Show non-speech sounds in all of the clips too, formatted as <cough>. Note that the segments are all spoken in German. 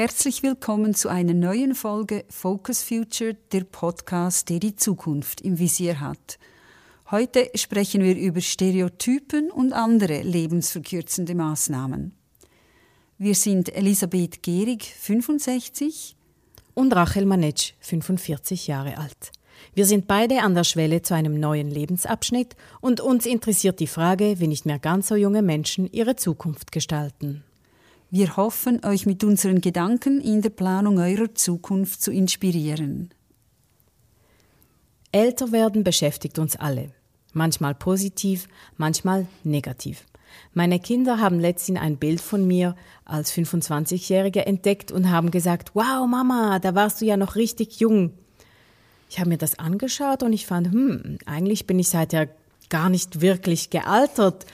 Herzlich willkommen zu einer neuen Folge Focus Future, der Podcast, der die Zukunft im Visier hat. Heute sprechen wir über Stereotypen und andere lebensverkürzende Maßnahmen. Wir sind Elisabeth Gehrig, 65 und Rachel Manetsch, 45 Jahre alt. Wir sind beide an der Schwelle zu einem neuen Lebensabschnitt und uns interessiert die Frage, wie nicht mehr ganz so junge Menschen ihre Zukunft gestalten. Wir hoffen, euch mit unseren Gedanken in der Planung eurer Zukunft zu inspirieren. Älter werden beschäftigt uns alle. Manchmal positiv, manchmal negativ. Meine Kinder haben letztens ein Bild von mir als 25-Jährige entdeckt und haben gesagt, wow Mama, da warst du ja noch richtig jung. Ich habe mir das angeschaut und ich fand, hm, eigentlich bin ich seither gar nicht wirklich gealtert.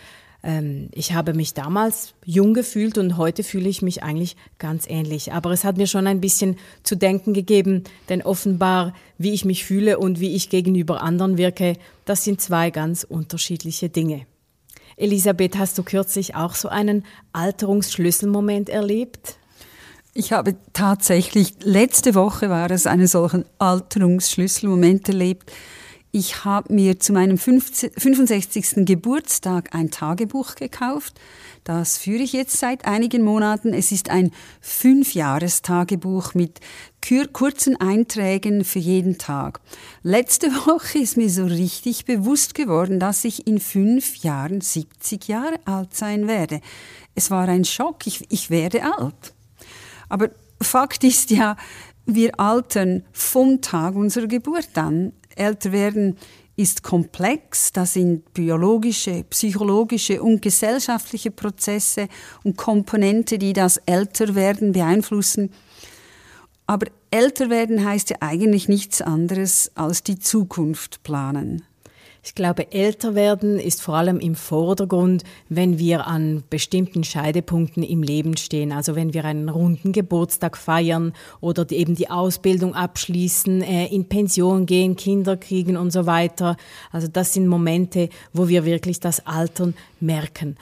Ähm, ich habe mich damals jung gefühlt und heute fühle ich mich eigentlich ganz ähnlich. Aber es hat mir schon ein bisschen zu denken gegeben, denn offenbar, wie ich mich fühle und wie ich gegenüber anderen wirke, das sind zwei ganz unterschiedliche Dinge. Elisabeth, hast du kürzlich auch so einen Alterungsschlüsselmoment erlebt? Ich habe tatsächlich, letzte Woche war es einen solchen Alterungsschlüsselmoment erlebt. Ich habe mir zu meinem 65. Geburtstag ein Tagebuch gekauft. Das führe ich jetzt seit einigen Monaten. Es ist ein Fünfjahrestagebuch mit kurzen Einträgen für jeden Tag. Letzte <laughs> Woche ist mir so richtig bewusst geworden, dass ich in fünf Jahren 70 Jahre alt sein werde. Es war ein Schock. Ich, ich werde alt. Aber Fakt ist ja, wir altern vom Tag unserer Geburt an. Älter werden ist komplex. Da sind biologische, psychologische und gesellschaftliche Prozesse und Komponente, die das Älterwerden beeinflussen. Aber älter werden heißt ja eigentlich nichts anderes als die Zukunft planen. Ich glaube, älter werden ist vor allem im Vordergrund, wenn wir an bestimmten Scheidepunkten im Leben stehen. Also wenn wir einen runden Geburtstag feiern oder eben die Ausbildung abschließen, äh, in Pension gehen, Kinder kriegen und so weiter. Also das sind Momente, wo wir wirklich das Altern merken.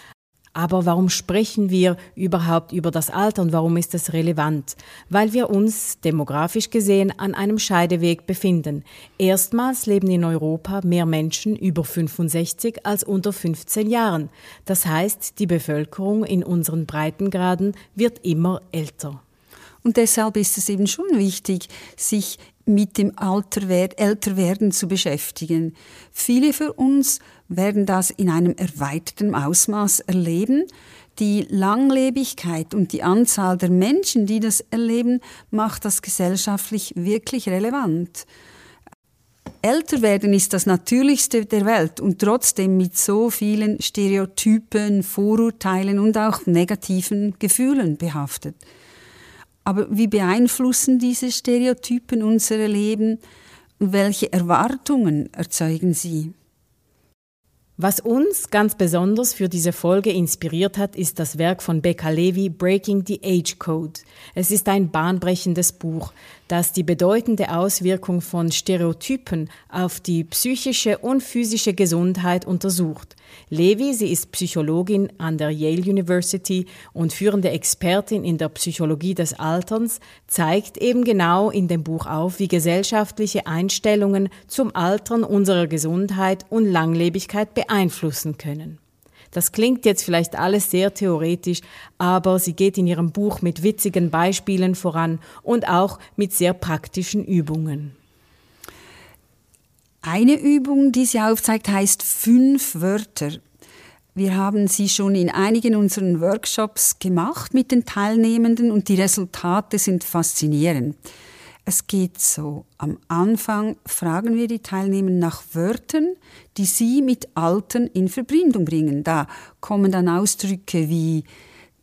Aber warum sprechen wir überhaupt über das Alter und warum ist das relevant? Weil wir uns demografisch gesehen an einem Scheideweg befinden. Erstmals leben in Europa mehr Menschen über 65 als unter 15 Jahren. Das heißt, die Bevölkerung in unseren Breitengraden wird immer älter. Und deshalb ist es eben schon wichtig, sich mit dem Alter, Älterwerden zu beschäftigen. Viele für uns werden das in einem erweiterten Ausmaß erleben. Die Langlebigkeit und die Anzahl der Menschen, die das erleben, macht das gesellschaftlich wirklich relevant. Älter werden ist das Natürlichste der Welt und trotzdem mit so vielen Stereotypen, Vorurteilen und auch negativen Gefühlen behaftet. Aber wie beeinflussen diese Stereotypen unser Leben? Welche Erwartungen erzeugen sie? Was uns ganz besonders für diese Folge inspiriert hat, ist das Werk von Becca Levy Breaking the Age Code. Es ist ein bahnbrechendes Buch, das die bedeutende Auswirkung von Stereotypen auf die psychische und physische Gesundheit untersucht. Levi, sie ist Psychologin an der Yale University und führende Expertin in der Psychologie des Alterns, zeigt eben genau in dem Buch auf, wie gesellschaftliche Einstellungen zum Altern unserer Gesundheit und Langlebigkeit beeinflussen können. Das klingt jetzt vielleicht alles sehr theoretisch, aber sie geht in ihrem Buch mit witzigen Beispielen voran und auch mit sehr praktischen Übungen. Eine Übung, die sie aufzeigt, heißt fünf Wörter. Wir haben sie schon in einigen unseren Workshops gemacht mit den Teilnehmenden und die Resultate sind faszinierend. Es geht so. Am Anfang fragen wir die Teilnehmer nach Wörtern, die sie mit Altern in Verbindung bringen. Da kommen dann Ausdrücke wie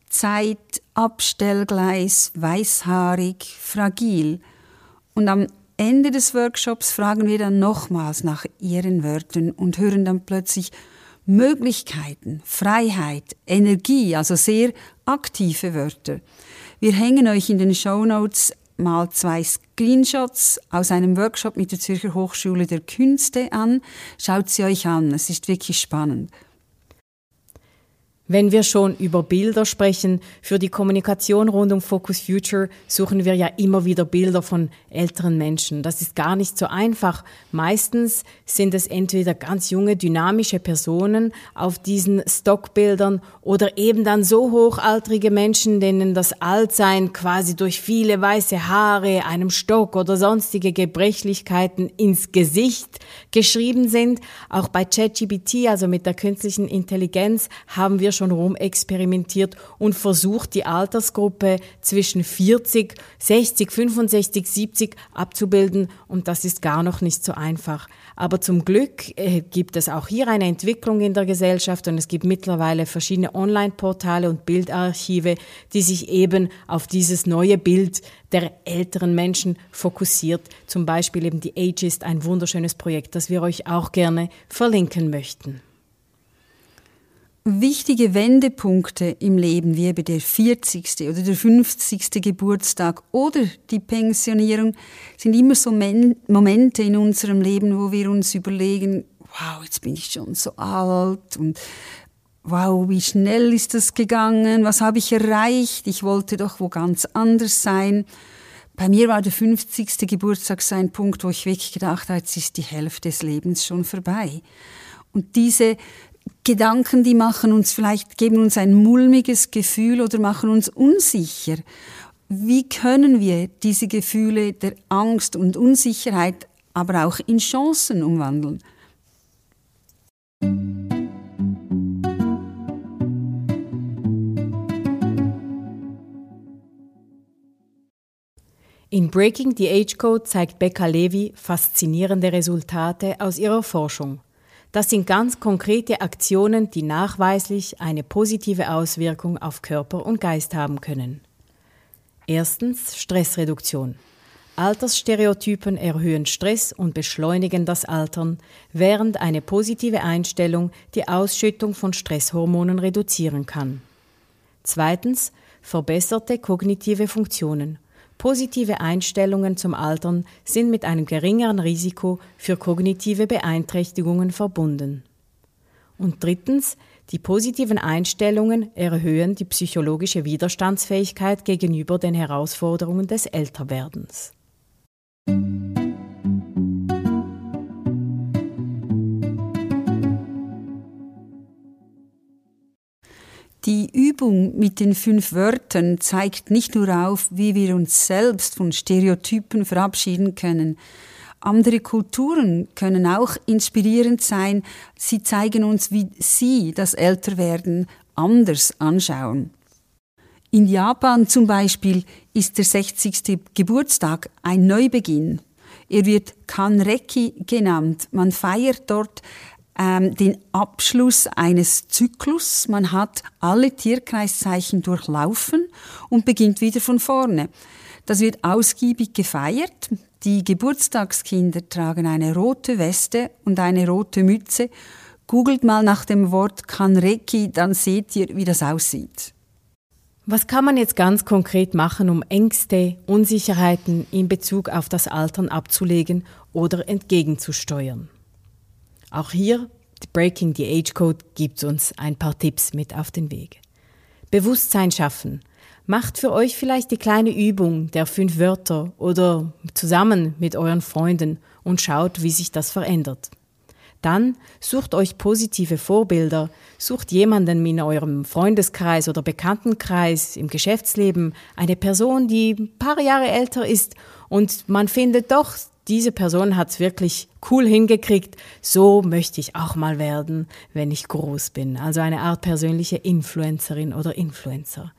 Zeit, Abstellgleis, weißhaarig, fragil. Und am Ende des Workshops fragen wir dann nochmals nach ihren Wörtern und hören dann plötzlich Möglichkeiten, Freiheit, Energie, also sehr aktive Wörter. Wir hängen euch in den Show Notes mal zwei Screenshots aus einem Workshop mit der Zürcher Hochschule der Künste an. Schaut sie euch an, es ist wirklich spannend. Wenn wir schon über Bilder sprechen, für die Kommunikation rund um Focus Future suchen wir ja immer wieder Bilder von älteren Menschen. Das ist gar nicht so einfach. Meistens sind es entweder ganz junge, dynamische Personen auf diesen Stockbildern oder eben dann so hochaltrige Menschen, denen das Altsein quasi durch viele weiße Haare, einem Stock oder sonstige Gebrechlichkeiten ins Gesicht geschrieben sind. Auch bei ChatGPT, also mit der künstlichen Intelligenz, haben wir schon schon rumexperimentiert und versucht, die Altersgruppe zwischen 40, 60, 65, 70 abzubilden. Und das ist gar noch nicht so einfach. Aber zum Glück äh, gibt es auch hier eine Entwicklung in der Gesellschaft und es gibt mittlerweile verschiedene Online-Portale und Bildarchive, die sich eben auf dieses neue Bild der älteren Menschen fokussiert. Zum Beispiel eben die Ageist, ein wunderschönes Projekt, das wir euch auch gerne verlinken möchten. Wichtige Wendepunkte im Leben, wie eben der 40. oder der 50. Geburtstag oder die Pensionierung, sind immer so Momente in unserem Leben, wo wir uns überlegen, wow, jetzt bin ich schon so alt und wow, wie schnell ist das gegangen, was habe ich erreicht, ich wollte doch wo ganz anders sein. Bei mir war der 50. Geburtstag so ein Punkt, wo ich wirklich gedacht habe, jetzt ist die Hälfte des Lebens schon vorbei. Und diese Gedanken, die machen uns vielleicht, geben uns ein mulmiges Gefühl oder machen uns unsicher. Wie können wir diese Gefühle der Angst und Unsicherheit aber auch in Chancen umwandeln? In Breaking the Age Code zeigt Becca Levy faszinierende Resultate aus ihrer Forschung. Das sind ganz konkrete Aktionen, die nachweislich eine positive Auswirkung auf Körper und Geist haben können. Erstens Stressreduktion. Altersstereotypen erhöhen Stress und beschleunigen das Altern, während eine positive Einstellung die Ausschüttung von Stresshormonen reduzieren kann. Zweitens verbesserte kognitive Funktionen. Positive Einstellungen zum Altern sind mit einem geringeren Risiko für kognitive Beeinträchtigungen verbunden. Und drittens, die positiven Einstellungen erhöhen die psychologische Widerstandsfähigkeit gegenüber den Herausforderungen des Älterwerdens. Die Übung mit den fünf Wörtern zeigt nicht nur auf, wie wir uns selbst von Stereotypen verabschieden können. Andere Kulturen können auch inspirierend sein. Sie zeigen uns, wie sie das Älterwerden anders anschauen. In Japan zum Beispiel ist der 60. Geburtstag ein Neubeginn. Er wird Kanreki genannt. Man feiert dort ähm, den Abschluss eines Zyklus. Man hat alle Tierkreiszeichen durchlaufen und beginnt wieder von vorne. Das wird ausgiebig gefeiert. Die Geburtstagskinder tragen eine rote Weste und eine rote Mütze. Googelt mal nach dem Wort Kanreki, dann seht ihr, wie das aussieht. Was kann man jetzt ganz konkret machen, um Ängste, Unsicherheiten in Bezug auf das Altern abzulegen oder entgegenzusteuern? Auch hier, Breaking the Age Code, gibt uns ein paar Tipps mit auf den Weg. Bewusstsein schaffen. Macht für euch vielleicht die kleine Übung der fünf Wörter oder zusammen mit euren Freunden und schaut, wie sich das verändert. Dann sucht euch positive Vorbilder, sucht jemanden in eurem Freundeskreis oder Bekanntenkreis, im Geschäftsleben, eine Person, die ein paar Jahre älter ist und man findet doch diese Person hat es wirklich cool hingekriegt, so möchte ich auch mal werden, wenn ich groß bin. Also eine Art persönliche Influencerin oder Influencer.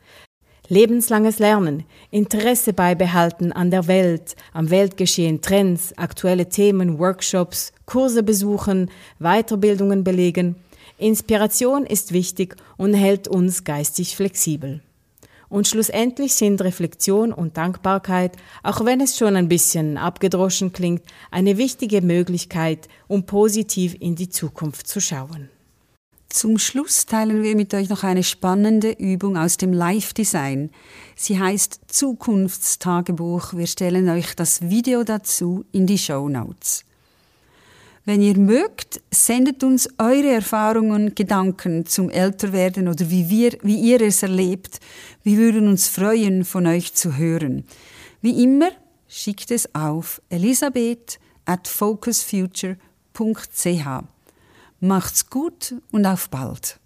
Lebenslanges Lernen, Interesse beibehalten an der Welt, am Weltgeschehen, Trends, aktuelle Themen, Workshops, Kurse besuchen, Weiterbildungen belegen. Inspiration ist wichtig und hält uns geistig flexibel. Und schlussendlich sind Reflexion und Dankbarkeit, auch wenn es schon ein bisschen abgedroschen klingt, eine wichtige Möglichkeit, um positiv in die Zukunft zu schauen. Zum Schluss teilen wir mit euch noch eine spannende Übung aus dem Live-Design. Sie heißt Zukunftstagebuch. Wir stellen euch das Video dazu in die Show Notes. Wenn ihr mögt, sendet uns eure Erfahrungen, Gedanken zum Älterwerden oder wie, wir, wie ihr es erlebt. Wir würden uns freuen, von euch zu hören. Wie immer, schickt es auf elisabeth at focusfuture.ch. Macht's gut und auf bald.